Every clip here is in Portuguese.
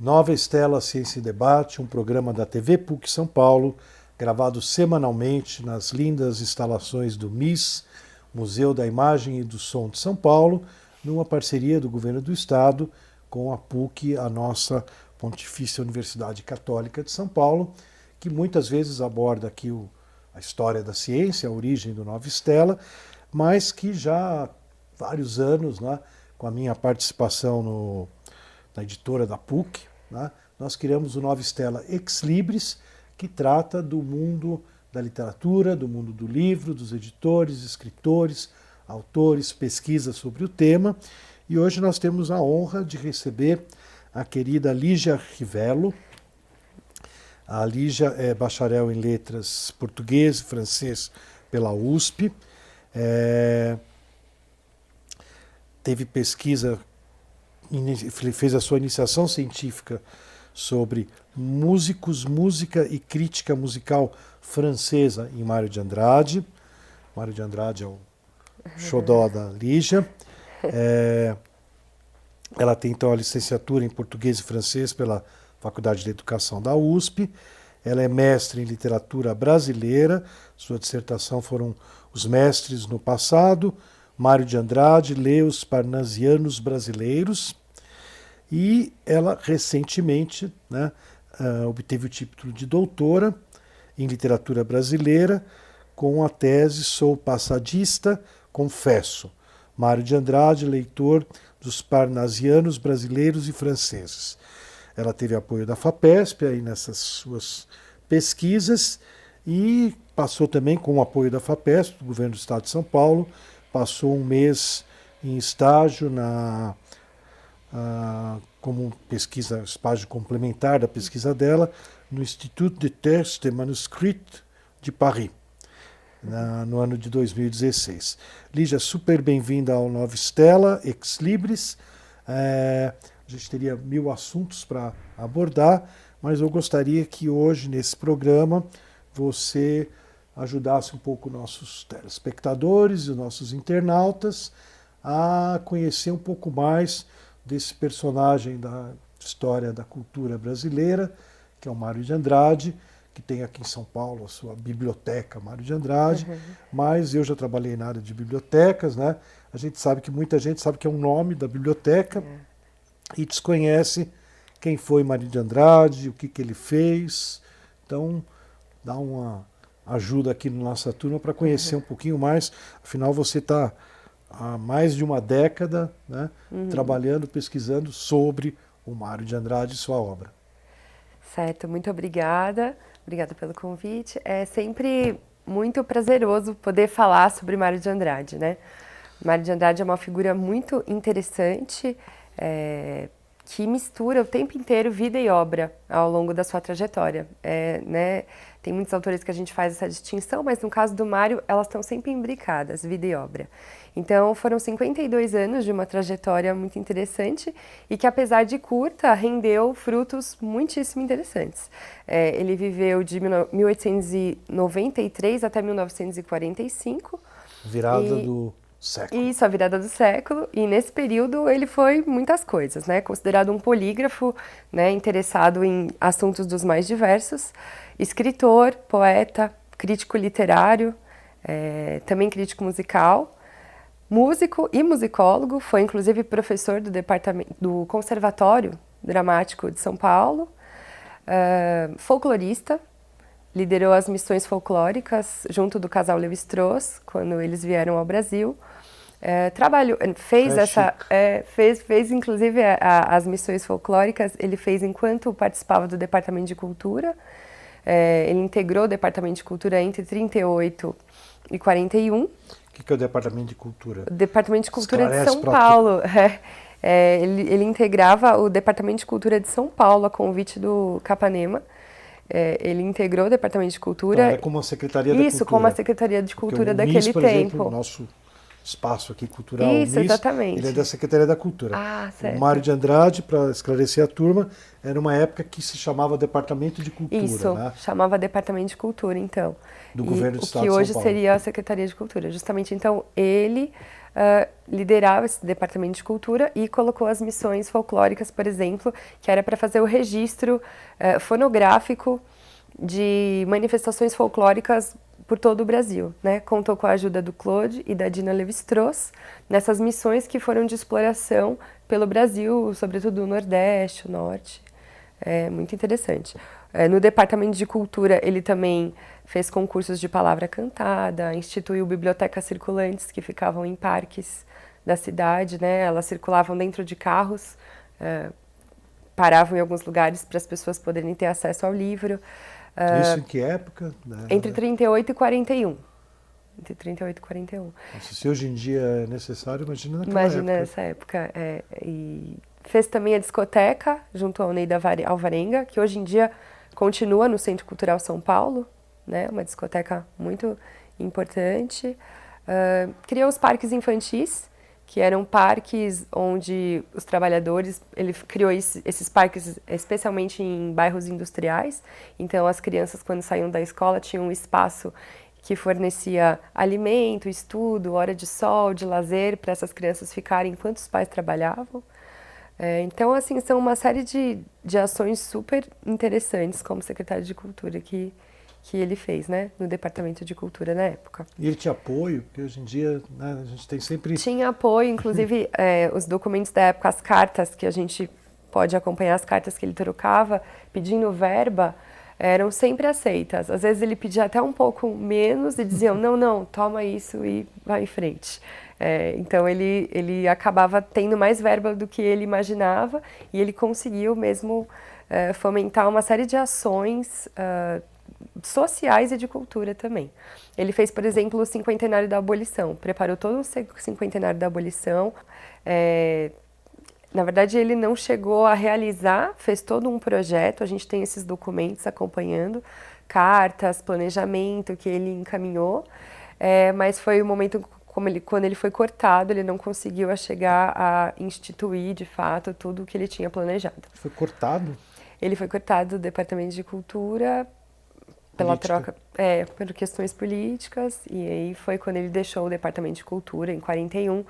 Nova Estela Ciência e Debate, um programa da TV PUC São Paulo, gravado semanalmente nas lindas instalações do MIS, Museu da Imagem e do Som de São Paulo, numa parceria do governo do estado com a PUC, a nossa Pontifícia Universidade Católica de São Paulo, que muitas vezes aborda aqui o, a história da ciência, a origem do Nova Estela, mas que já há vários anos, né, com a minha participação no, na editora da PUC, né, nós criamos o Nova Estela Ex Libris, que trata do mundo da literatura, do mundo do livro, dos editores, escritores, autores, pesquisas sobre o tema. E hoje nós temos a honra de receber a querida Lígia Rivello. A Lígia é bacharel em letras português e francês pela USP. É, teve pesquisa, fez a sua iniciação científica sobre músicos, música e crítica musical francesa em Mário de Andrade. Mário de Andrade é o xodó da Lígia. É, ela tem então a licenciatura em português e francês pela Faculdade de Educação da USP. Ela é mestre em literatura brasileira. Sua dissertação foram os mestres no passado, Mário de Andrade lê os parnasianos brasileiros e ela recentemente né, uh, obteve o título de doutora em literatura brasileira com a tese Sou Passadista, Confesso. Mário de Andrade, leitor dos parnasianos brasileiros e franceses. Ela teve apoio da FAPESP aí nessas suas pesquisas e passou também com o apoio da FAPESP, do governo do estado de São Paulo, passou um mês em estágio na uh, como pesquisa, estágio complementar da pesquisa dela, no Institut de Textes de Manuscrits de Paris, na, no ano de 2016. Lígia, super bem-vinda ao Nova Estela, Ex Libris. É, a gente teria mil assuntos para abordar, mas eu gostaria que hoje, nesse programa, você ajudasse um pouco nossos telespectadores e nossos internautas a conhecer um pouco mais desse personagem da história da cultura brasileira, que é o Mário de Andrade, que tem aqui em São Paulo a sua biblioteca Mário de Andrade, uhum. mas eu já trabalhei na área de bibliotecas, né? A gente sabe que muita gente sabe que é o um nome da biblioteca uhum. e desconhece quem foi Mário de Andrade, o que, que ele fez. Então, dá uma ajuda aqui na nossa turma para conhecer uhum. um pouquinho mais. Afinal, você está há mais de uma década né, uhum. trabalhando, pesquisando sobre o Mário de Andrade e sua obra. Certo, muito obrigada. Obrigada pelo convite. É sempre muito prazeroso poder falar sobre Mário de Andrade, né? Mário de Andrade é uma figura muito interessante, é, que mistura o tempo inteiro vida e obra ao longo da sua trajetória. É, né? Tem muitos autores que a gente faz essa distinção, mas no caso do Mário, elas estão sempre imbricadas, vida e obra. Então, foram 52 anos de uma trajetória muito interessante e que, apesar de curta, rendeu frutos muitíssimo interessantes. É, ele viveu de 1893 até 1945. Virada e... do século. Isso, a virada do século. E nesse período ele foi muitas coisas, né? Considerado um polígrafo, né? Interessado em assuntos dos mais diversos. Escritor, poeta, crítico literário, é, também crítico musical. Músico e musicólogo, foi inclusive professor do departamento do Conservatório Dramático de São Paulo, folclorista, liderou as missões folclóricas junto do casal Levi-Strauss quando eles vieram ao Brasil. Uh, trabalhou, fez é essa, é, fez, fez inclusive a, a, as missões folclóricas. Ele fez enquanto participava do Departamento de Cultura. É, ele integrou o Departamento de Cultura entre 38 e 41 que, que é o Departamento de Cultura? O Departamento de Cultura Esclarece de São Paulo. É, é, ele, ele, integrava o Departamento de Cultura de São Paulo a convite do Capanema. É, ele integrou o Departamento de Cultura. Então, é como a Secretaria da Isso, Cultura. como a Secretaria de Cultura daquele MIS, por tempo. Exemplo, nosso espaço aqui cultural. Isso, nisso. exatamente. Ele é da Secretaria da Cultura. Ah, certo. O Mário de Andrade, para esclarecer a turma, era uma época que se chamava Departamento de Cultura, Isso, né? chamava Departamento de Cultura, então. Do E governo do o Estado que de São hoje seria a Secretaria de Cultura. Justamente, então, ele ah, liderava esse Departamento de Cultura e colocou as missões folclóricas, por exemplo, que era para fazer o registro eh, fonográfico de manifestações folclóricas por todo o Brasil, né? Contou com a ajuda do Claude e da Dina Levi-Strauss nessas missões que foram de exploração pelo Brasil, sobretudo o Nordeste, o Norte. É muito interessante. É, no Departamento de Cultura, ele também fez concursos de palavra cantada, instituiu bibliotecas circulantes que ficavam em parques da cidade, né? Elas circulavam dentro de carros, é, paravam em alguns lugares para as pessoas poderem ter acesso ao livro. É, Isso em que época? né? entre 38 e 41. Entre 38 e 41. Nossa, se hoje em dia é necessário, imagina naquela Imagina época. essa época. é, e fez também a discoteca junto ao Neida Alvarenga, que hoje em dia continua no Centro Cultural São Paulo, né? Uma discoteca muito importante. Ah, criou os parques infantis, que eram parques onde os trabalhadores, ele criou esse- esses parques especialmente em bairros industriais. Então as crianças quando saíam da escola tinham um espaço que fornecia alimento, estudo, hora de sol, de lazer para essas crianças ficarem enquanto os pais trabalhavam. É, então, assim, são uma série de, de ações super interessantes como secretário de Cultura que, que ele fez, né, no Departamento de Cultura na época. E ele tinha apoio, porque hoje em dia né, a gente tem sempre. Tinha apoio, inclusive é, os documentos da época, as cartas que a gente pode acompanhar, as cartas que ele trocava pedindo verba, eram sempre aceitas. Às vezes ele pedia até um pouco menos e diziam, não, não, toma isso e vai em frente. É, então ele, ele acabava tendo mais verba do que ele imaginava e ele conseguiu mesmo é, fomentar uma série de ações ah, sociais e de cultura também. Ele fez, por exemplo, o cinquentenário da abolição, preparou todo o cin- cinquentenário da abolição. é, na verdade, ele não chegou a realizar, fez todo um projeto, a gente tem esses documentos acompanhando, cartas, planejamento que ele encaminhou, é, mas foi o momento como ele, quando ele foi cortado, ele não conseguiu a chegar a instituir, de fato, tudo o que ele tinha planejado. Foi cortado. Ele foi cortado do Departamento de Cultura pela troca, é, por questões políticas, e aí foi quando ele deixou o Departamento de Cultura, em 41,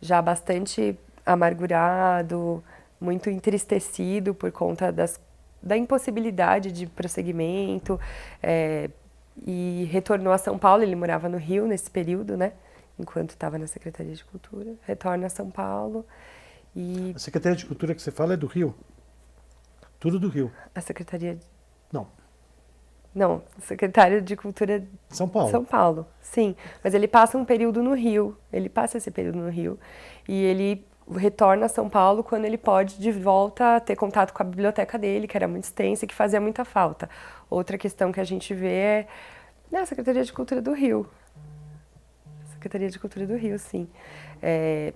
já bastante amargurado, muito entristecido por conta das, da impossibilidade de prosseguimento, é, e retornou a São Paulo, ele morava no Rio nesse período, né, enquanto estava na Secretaria de Cultura, retorna a São Paulo, e A Secretaria de Cultura que você fala é do Rio. Tudo do Rio. a Secretaria Não, Não, secretário de Cultura de São Paulo. São Paulo, sim. Mas ele passa um período no Rio, ele passa esse período no Rio e ele retorna a São Paulo quando ele pode de volta ter contato com a biblioteca dele, que era muito extensa e que fazia muita falta. Outra questão que a gente vê é né, a Secretaria de Cultura do Rio. Secretaria de Cultura do Rio, sim. É,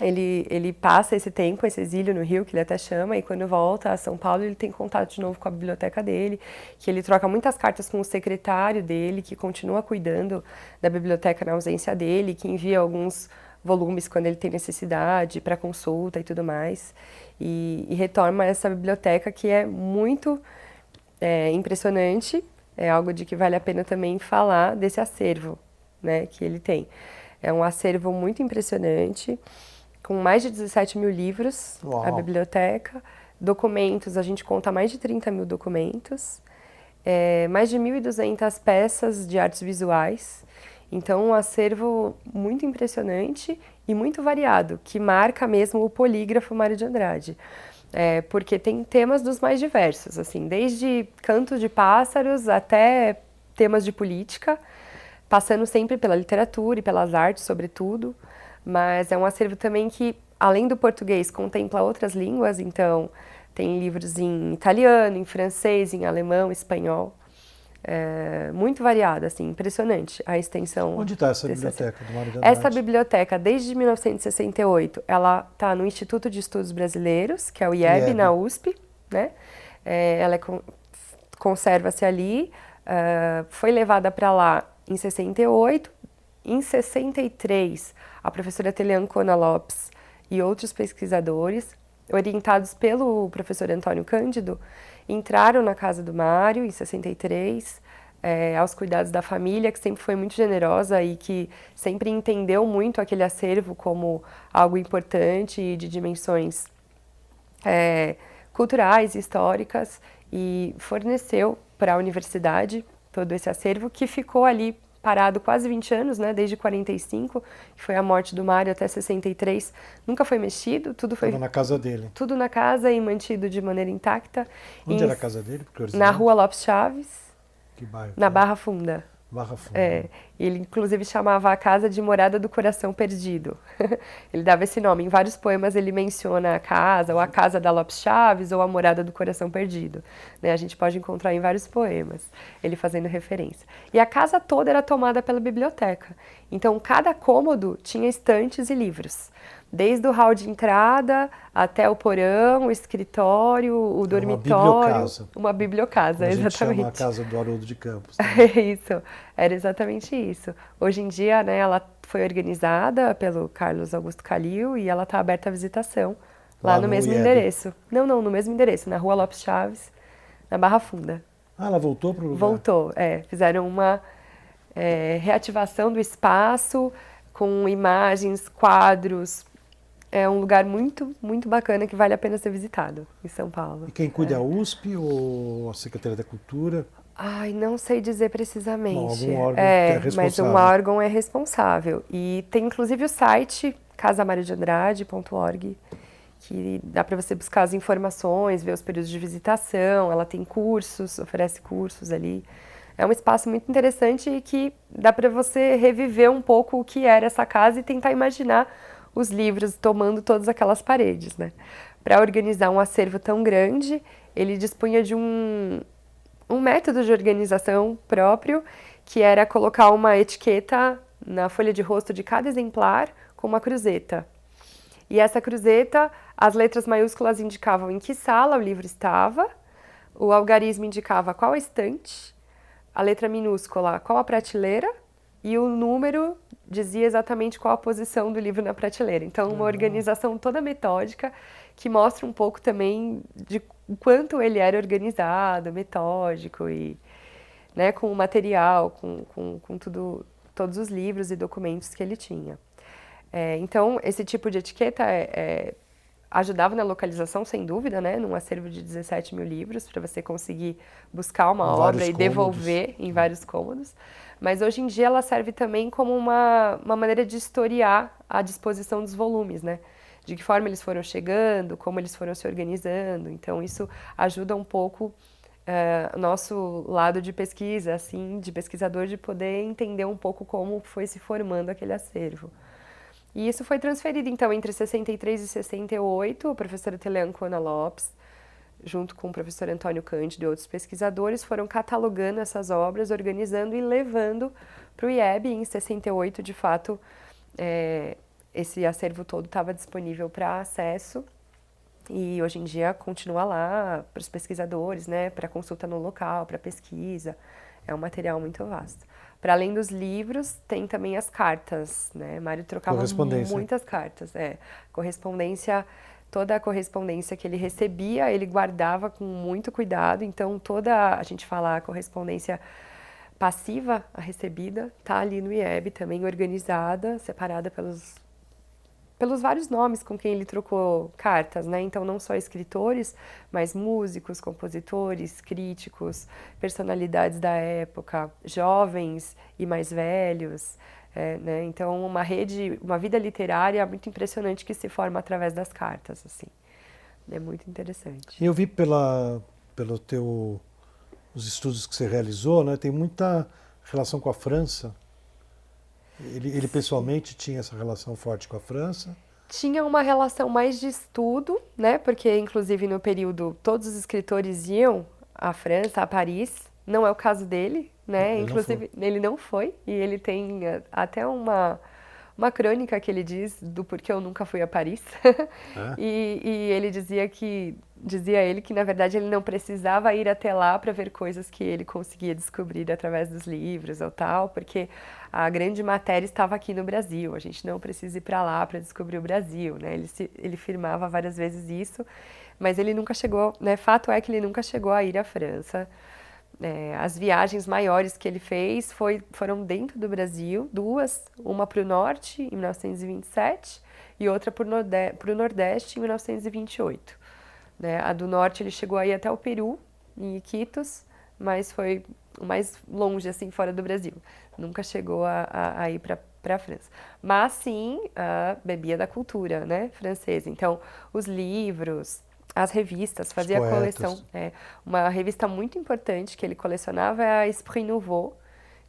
ele, ele passa esse tempo, esse exílio no Rio, que ele até chama, e quando volta a São Paulo, ele tem contato de novo com a biblioteca dele, que ele troca muitas cartas com o secretário dele, que continua cuidando da biblioteca na ausência dele, que envia alguns volumes quando ele tem necessidade, para consulta e tudo mais. E, e retorna essa biblioteca que é muito é, impressionante, é algo de que vale a pena também falar desse acervo né, que ele tem. É um acervo muito impressionante, com mais de 17 mil livros, Uau. a biblioteca. Documentos, a gente conta mais de 30 mil documentos, é, mais de 1.200 peças de artes visuais. Então, um acervo muito impressionante e muito variado, que marca mesmo o polígrafo Mário de Andrade. É, porque tem temas dos mais diversos, assim, desde cantos de pássaros até temas de política, passando sempre pela literatura e pelas artes, sobretudo. Mas é um acervo também que, além do português, contempla outras línguas, então tem livros em italiano, em francês, em alemão, espanhol. É, muito variado, assim, impressionante a extensão. Onde está essa biblioteca do Mário? Essa biblioteca, desde 1968, ela está no Instituto de Estudos Brasileiros, que é o IEB, IEB. na USP, né? É, ela é con- conserva-se ali, ah, foi levada para lá em 68, em 63, a professora Teliancona Lopes e outros pesquisadores, orientados pelo professor Antônio Cândido, entraram na casa do Mário em 63, é, aos cuidados da família, que sempre foi muito generosa e que sempre entendeu muito aquele acervo como algo importante e de dimensões é, culturais, históricas, e forneceu para a universidade todo esse acervo que ficou ali parado quase 20 anos, né, desde 45, que foi a morte do Mário até 63, nunca foi mexido, tudo foi Tava na casa dele. Tudo na casa e mantido de maneira intacta. Onde em, era a casa dele? Na Rua Lopes Chaves. Que bairro? Na Barra Funda. Barra Funda. É, ele inclusive chamava a casa de morada do coração perdido. ele dava esse nome. Em vários poemas ele menciona a casa, ou a casa da Lopes Chaves, ou a morada do coração perdido. Né? A gente pode encontrar em vários poemas, ele fazendo referência. E a casa toda era tomada pela biblioteca. Então, cada cômodo tinha estantes e livros desde o hall de entrada até o porão, o escritório, o dormitório. Uma bibliocasa. Uma bibliocasa, Como exatamente. A, gente chama a casa do Haroldo de Campos. É isso, era exatamente isso. Hoje em dia, né, ela foi organizada pelo Carlos Augusto Calil e ela está aberta à visitação lá, lá no, no, mesmo IEB. endereço. Não, não, no mesmo endereço, na Rua Lopes Chaves, na Barra Funda. Ah, ela voltou para o lugar? Voltou, é. Fizeram uma é, reativação do espaço com imagens, quadros, é um lugar muito, muito bacana que vale a pena ser visitado em São Paulo. E quem cuida é a USP ou a Secretaria da Cultura? Ai, não sei dizer precisamente. Não, algum órgão é, é responsável. Mas um órgão é responsável. E tem inclusive o site casamariodeandrade.org que dá para você buscar as informações, ver os períodos de visitação. Ela tem cursos, oferece cursos ali. É um espaço muito interessante e que dá para você reviver um pouco o que era essa casa e tentar imaginar os livros tomando todas aquelas paredes, né? Para organizar um acervo tão grande, ele dispunha de um, um método de organização próprio, que era colocar uma etiqueta na folha de rosto de cada exemplar com uma cruzeta. E essa cruzeta, as letras maiúsculas indicavam em que sala o livro estava, o algarismo indicava qual estante, a letra minúscula qual a prateleira e o número dizia exatamente qual a posição do livro na prateleira. Então, uma organização toda metódica que mostra um pouco também de quanto ele era organizado, metódico e né, com o material, com, com, com tudo, todos os livros e documentos que ele tinha. É, então, esse tipo de etiqueta é, é, ajudava na localização, sem dúvida, né, num acervo de 17 mil livros, para você conseguir buscar uma obra e devolver em vários cômodos. Mas hoje em dia ela serve também como uma, uma maneira de historiar a disposição dos volumes, né? De que forma eles foram chegando, como eles foram se organizando. Então, isso ajuda um pouco o uh, nosso lado de pesquisa, assim, de pesquisador, de poder entender um pouco como foi se formando aquele acervo. E isso foi transferido, então, entre 63 e 68, a professora Teleancona Lopes junto com o professor Antônio Cândido e outros pesquisadores, foram catalogando essas obras, organizando e levando para o IEB. Em 68, de fato, é, esse acervo todo estava disponível para acesso e hoje em dia continua lá para os pesquisadores, né, para consulta no local, para pesquisa. É um material muito vasto. Para além dos livros, tem também as cartas, né? Mário trocava muitas cartas, é. Correspondência toda a correspondência que ele recebia, ele guardava com muito cuidado. Então, toda, a gente fala, a correspondência passiva, a recebida, está ali no IEB também organizada, separada pelos, pelos vários nomes com quem ele trocou cartas, né? Então, não só escritores, mas músicos, compositores, críticos, personalidades da época, jovens e mais velhos. É, né? Então, uma rede, uma vida literária muito impressionante que se forma através das cartas, assim. É muito interessante. Eu vi pela, pelo teu, os estudos que você realizou, né? Tem muita relação com a França. Ele, ele pessoalmente tinha essa relação forte com a França? Tinha uma relação mais de estudo, né? Porque, inclusive, no período, todos os escritores iam à França, a Paris. Não é o caso dele, né? Ele Inclusive, não ele não foi e ele tem eh, até uma uma crônica que ele diz do porquê eu nunca fui a Paris. É? e, e, ele dizia que dizia ele que na verdade ele não precisava ir até lá para ver coisas que ele conseguia descobrir através dos livros ou tal, porque a grande matéria estava aqui no Brasil. A gente não precisa ir para lá para descobrir o Brasil, né? Ele se, ele firmava várias vezes isso, mas ele nunca chegou, né? Fato é que ele nunca chegou a ir à França. É, as viagens maiores que ele fez foi, foram dentro do Brasil, duas, uma para o norte em 1927 e outra para o nordeste em 1928. Né? A do norte ele chegou aí até o Peru, em Iquitos, mas foi mais longe, assim, fora do Brasil. Nunca chegou a, a, a ir para para a França. Mas sim, uh, bebia da cultura né, francesa. Então, os livros, as revistas, fazia a coleção. É, uma revista muito importante que ele colecionava é a Esprit Nouveau,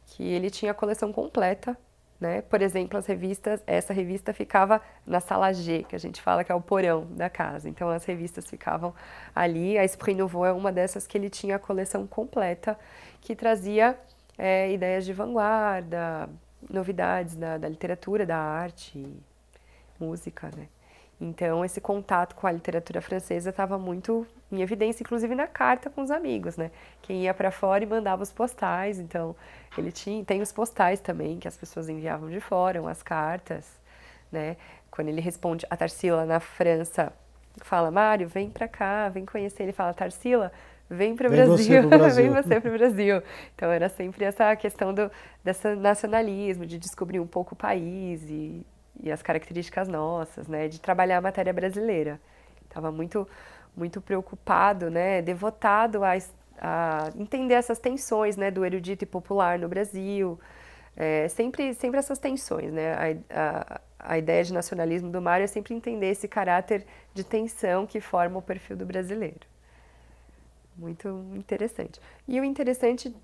que ele tinha a coleção completa. Né? Por exemplo, as revistas, essa revista ficava na sala G, que a gente fala que é o porão da casa. Então as revistas ficavam ali. A Esprit Nouveau é uma dessas que ele tinha a coleção completa, que trazia é, ideias de vanguarda, novidades da, da literatura, da arte, música, né? Então, esse contato com a literatura francesa estava muito em evidência, inclusive na carta com os amigos, né? Quem ia para fora e mandava os postais, então ele tinha, tem os postais também que as pessoas enviavam de fora, as cartas, né? Quando ele responde a Tarsila na França, fala: "Mário, vem para cá, vem conhecer". Ele fala: "Tarsila, vem para o Brasil, vem você para o Brasil". Então era sempre essa questão do desse nacionalismo, de descobrir um pouco o país e e as características nossas, né, de trabalhar a matéria brasileira. Estava muito, muito preocupado, né, devotado a, a entender essas tensões, né, do erudito e popular no Brasil. É, sempre, sempre essas tensões, né? A, a, a ideia de nacionalismo do Mário é sempre entender esse caráter de tensão que forma o perfil do brasileiro. Muito interessante. E o interessante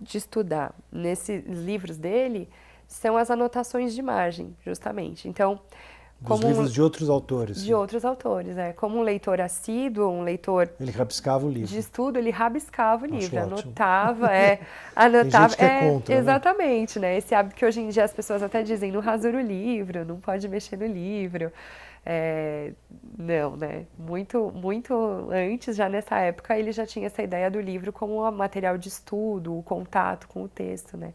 de estudar nesses livros dele são as anotações de margem, justamente. Então, como Dos livros de outros autores. De outros autores, é. Como um leitor assíduo, um leitor. Ele rabiscava o livro. De estudo, ele rabiscava o Acho livro, ótimo. anotava, é. Anotava. É, é contra, né? Exatamente, né? Esse hábito que hoje em dia as pessoas até dizem, não rasura o livro, não pode mexer no livro. É, não, né? Muito, muito antes, já nessa época, ele já tinha essa ideia do livro como um material de estudo, o contato com o texto, né?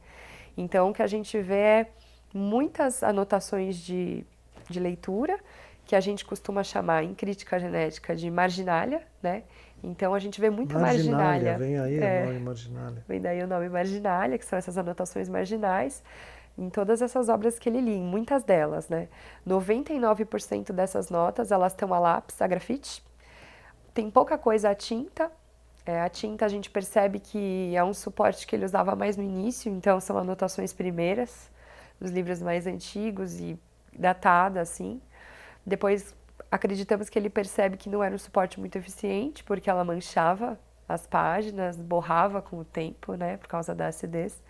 Então, o que a gente vê é muitas anotações de, de leitura, que a gente costuma chamar em crítica genética de marginália, né? Então a gente vê muita marginália. marginália. Vem aí é, o nome marginália. Vem daí o nome marginália, que são essas anotações marginais, em todas essas obras que ele li, muitas delas, né? 99% dessas notas, elas estão a lápis, a grafite. Tem pouca coisa a tinta, é, a tinta a gente percebe que é um suporte que ele usava mais no início, então são anotações primeiras, dos livros mais antigos e datada assim. Depois acreditamos que ele percebe que não era um suporte muito eficiente, porque ela manchava as páginas, borrava com o tempo, né, por causa da acidez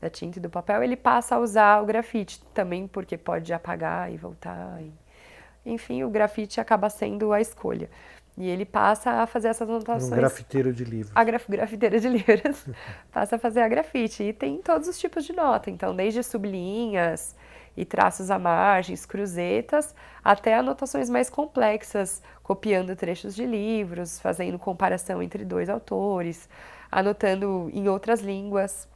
da tinta e do papel. Ele passa a usar o grafite também, porque pode apagar e voltar. E... Enfim, o grafite acaba sendo a escolha. E ele passa a fazer essas anotações. Um grafiteiro de livros. A graf, grafiteira de livros. passa a fazer a grafite. E tem todos os tipos de nota. Então, desde sublinhas e traços à margens, cruzetas, até anotações mais complexas, copiando trechos de livros, fazendo comparação entre dois autores, anotando em outras línguas,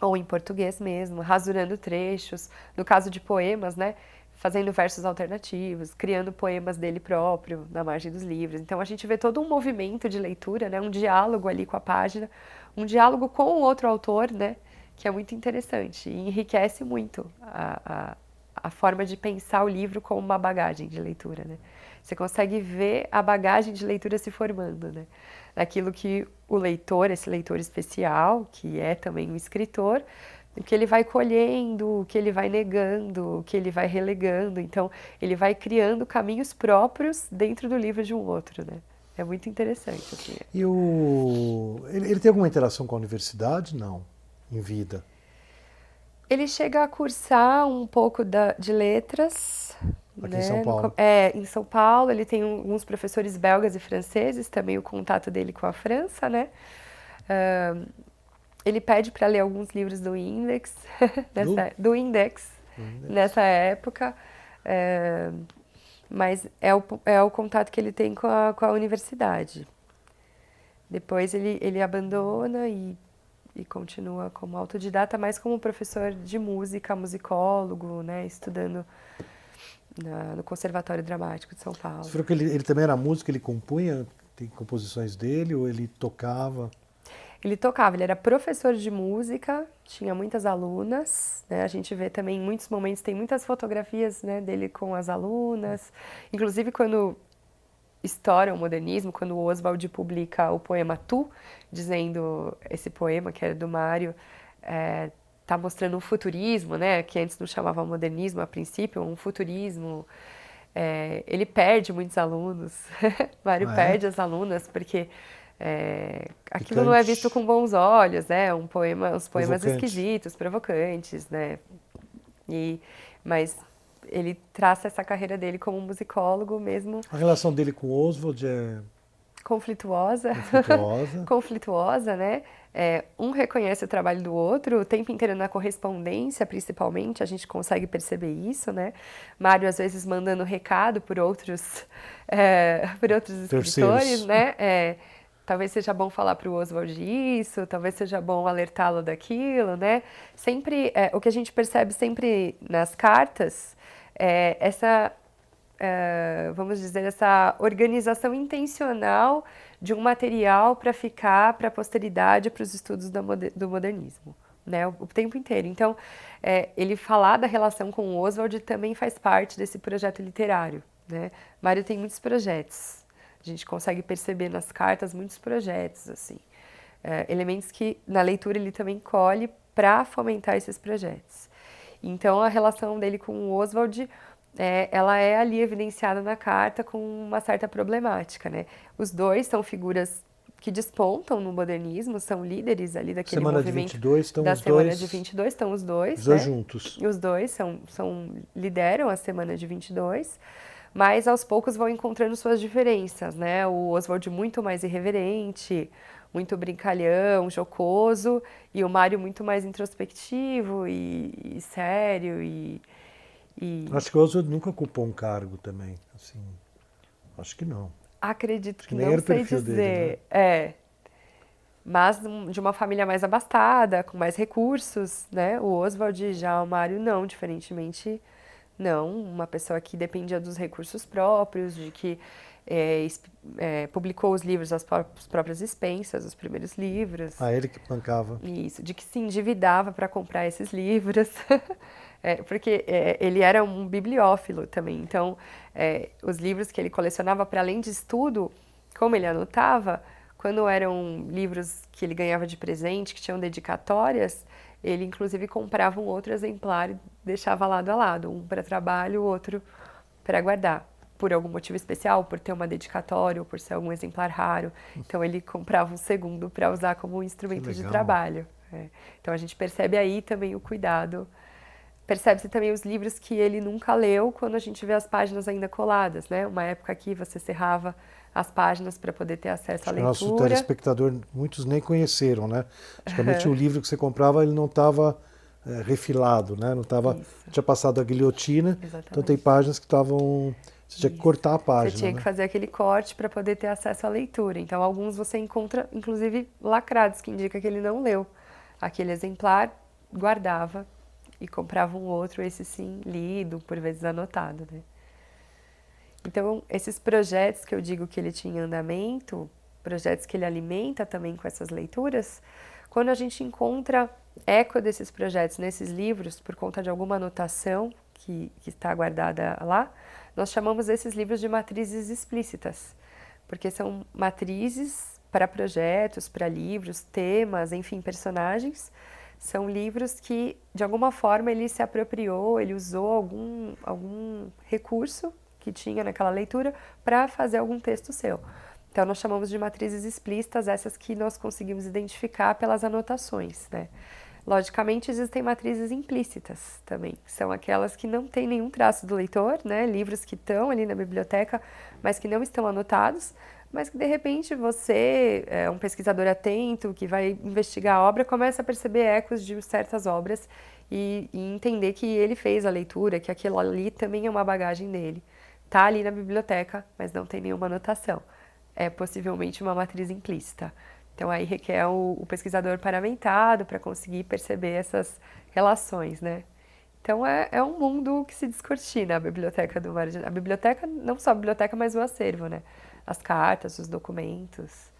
ou em português mesmo, rasurando trechos. No caso de poemas, né? Fazendo versos alternativos, criando poemas dele próprio na margem dos livros. Então a gente vê todo um movimento de leitura, né, um diálogo ali com a página, um diálogo com o outro autor, né, que é muito interessante e enriquece muito a, a, a forma de pensar o livro como uma bagagem de leitura. Né. Você consegue ver a bagagem de leitura se formando, né, daquilo que o leitor, esse leitor especial, que é também um escritor, o que ele vai colhendo, o que ele vai negando, o que ele vai relegando. Então, ele vai criando caminhos próprios dentro do livro de um outro, né? É muito interessante. Assim. E o... ele, ele tem alguma interação com a universidade? Não, em vida. Ele chega a cursar um pouco da, de letras. Aqui né? em São Paulo. É, em São Paulo. Ele tem alguns professores belgas e franceses, também o contato dele com a França, né? Uh, ele pede para ler alguns livros do Index, dessa, do? do? Index, nessa época. É, mas é o, é o contato que ele tem com a, com a universidade. Depois ele, ele abandona e, e continua como autodidata, mais como professor de música, musicólogo, né, estudando na, no Conservatório Dramático de São Paulo. Você falou que ele, ele também era músico, ele compunha, tem composições dele, ou ele tocava? Ele tocava, ele era professor de música, tinha muitas alunas, né? A gente vê também em muitos momentos, tem muitas fotografias né, dele com as alunas. Inclusive, quando estoura o modernismo, quando o Oswald publica o poema Tu, dizendo esse poema, que era do Mário, é, tá mostrando um futurismo, né? Que antes não chamava modernismo a princípio, um futurismo. É, ele perde muitos alunos. Mário ah, é? perde as alunas, porque é, aquilo não é visto com bons olhos, né? Um poema, os poemas Provocante. esquisitos, provocantes, né? E, mas ele traça essa carreira dele como musicólogo mesmo. A relação dele com Oswald é conflituosa, conflituosa, conflituosa né? É, um reconhece o trabalho do outro, o tempo inteiro na correspondência, principalmente, a gente consegue perceber isso, né? Mário às vezes mandando recado por outros, é, por outros escritores, Terceiros. né? É, talvez seja bom falar para o Oswald isso, talvez seja bom alertá-lo daquilo, né? Sempre, é, o que a gente percebe sempre nas cartas é essa, é, vamos dizer, essa organização intencional de um material para ficar para a posteridade, para os estudos do modernismo. Né, o, tempo inteiro. Então, é, ele falar da relação com o Oswald também faz parte desse projeto literário. Né? Mário tem muitos projetos, a gente consegue perceber nas cartas muitos projetos, assim. É, elementos que na leitura ele também colhe para fomentar esses projetos. Então a relação dele com o Oswald, é, ela é ali evidenciada na carta com uma certa problemática, né? Os dois são figuras que despontam no modernismo, são líderes ali daquele semana movimento. De 22, estão da os semana dois, de 22 estão os dois. Os dois né? juntos. E os dois são, são, lideram a semana de 22 mas aos poucos vão encontrando suas diferenças, né? O Oswald muito mais irreverente, muito brincalhão, jocoso, e o Mário muito mais introspectivo e, e sério e, e, Acho que o Oswald nunca ocupou um cargo também, assim. Acho que não. Acredito que, que não sei dizer. Dele, né? É. Mas de uma família mais abastada, com mais recursos, né? O Oswald já o Mário não, diferentemente não, uma pessoa que dependia dos recursos próprios, de que é, é, publicou os livros às próprias expensas, os primeiros livros. Ah, ele que bancava. Isso, de que se endividava para comprar esses livros, é, porque é, ele era um bibliófilo também. Então, é, os livros que ele colecionava, para além de estudo, como ele anotava, quando eram livros que ele ganhava de presente, que tinham dedicatórias, ele inclusive comprava um outro exemplar e deixava lado a lado, um para trabalho, o outro para guardar. Por algum motivo especial, por ter uma dedicatória ou por ser algum exemplar raro. Então ele comprava um segundo para usar como um instrumento de trabalho. É. Então a gente percebe aí também o cuidado. Percebe-se também os livros que ele nunca leu quando a gente vê as páginas ainda coladas, né? Uma época que você cerrava as páginas para poder ter acesso à leitura. Nosso telespectador, muitos nem conheceram, né? Praticamente o livro que você comprava, ele não estava é, refilado, né? Não estava, tinha passado a guilhotina. Exatamente. Então tem páginas que estavam você tinha que cortar a página. Você tinha né? que fazer aquele corte para poder ter acesso à leitura. Então, alguns você encontra, inclusive, lacrados, que indica que ele não leu. Aquele exemplar, guardava e comprava um outro, esse sim, lido, por vezes anotado. Né? Então, esses projetos que eu digo que ele tinha em andamento, projetos que ele alimenta também com essas leituras, quando a gente encontra eco desses projetos nesses livros, por conta de alguma anotação que, que está guardada lá, nós chamamos esses livros de matrizes explícitas, porque são matrizes para projetos, para livros, temas, enfim, personagens. São livros que, de alguma forma, ele se apropriou, ele usou algum, algum recurso que tinha naquela leitura para fazer algum texto seu. Então, nós chamamos de matrizes explícitas essas que nós conseguimos identificar pelas anotações, né? Logicamente, existem matrizes implícitas também, são aquelas que não têm nenhum traço do leitor, né? livros que estão ali na biblioteca, mas que não estão anotados, mas que de repente você, é um pesquisador atento, que vai investigar a obra, começa a perceber ecos de certas obras e, e entender que ele fez a leitura, que aquilo ali também é uma bagagem dele. Tá ali na biblioteca, mas não tem nenhuma anotação. É possivelmente uma matriz implícita. Então aí requer o, o pesquisador paramentado para conseguir perceber essas relações, né? Então é, é um mundo que se descortina a biblioteca do Mário de A biblioteca, não só a biblioteca, mas o acervo, né? As cartas, os documentos.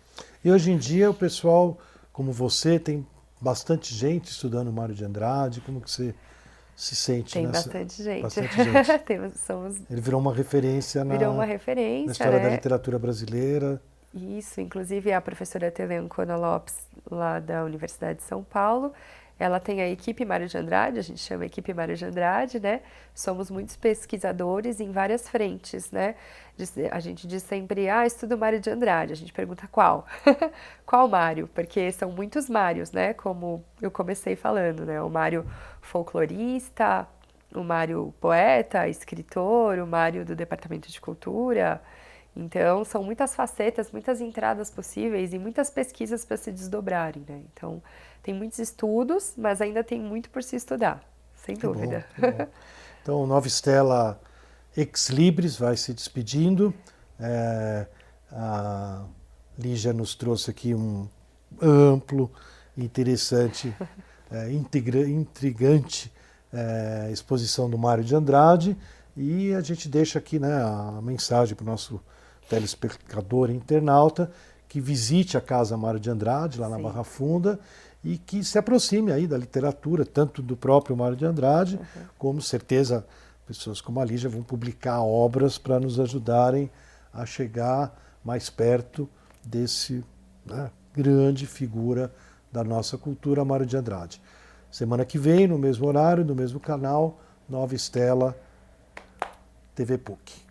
E hoje em dia o pessoal, como você, tem bastante gente estudando Mário de Andrade, como que você se sente Tem nessa... bastante gente. Bastante gente. Somos... Ele virou uma referência na, virou uma referência, na história né? da literatura brasileira. Isso, inclusive a professora Teleancona Lopes, lá da Universidade de São Paulo, ela tem a equipe Mário de Andrade, a gente chama equipe Mário de Andrade, né? Somos muitos pesquisadores em várias frentes, né? A gente diz sempre, ah, estudo Mário de Andrade. A gente pergunta qual? qual Mário? Porque são muitos Mários, né? Como eu comecei falando, né? O Mário folclorista, o Mário poeta, escritor, o Mário do Departamento de Cultura. Então, são muitas facetas, muitas entradas possíveis e muitas pesquisas para se desdobrarem, né? Então, tem muitos estudos, mas ainda tem muito por se estudar, sem que dúvida. Bom, bom. Então, Nova Estela Ex Libris vai se despedindo. É, a Lígia nos trouxe aqui um amplo, interessante, é, intrigante é, exposição do Mário de Andrade. E a gente deixa aqui né, a mensagem para o nosso telespectador internauta que visite a Casa Mário de Andrade, lá Sim. na Barra Funda, e que se aproxime aí da literatura, tanto do próprio Mário de Andrade, uhum. como certeza pessoas como a Lígia vão publicar obras para nos ajudarem a chegar mais perto desse né, grande figura da nossa cultura, Mário de Andrade. Semana que vem, no mesmo horário, no mesmo canal, Nova Estela, TV PUC.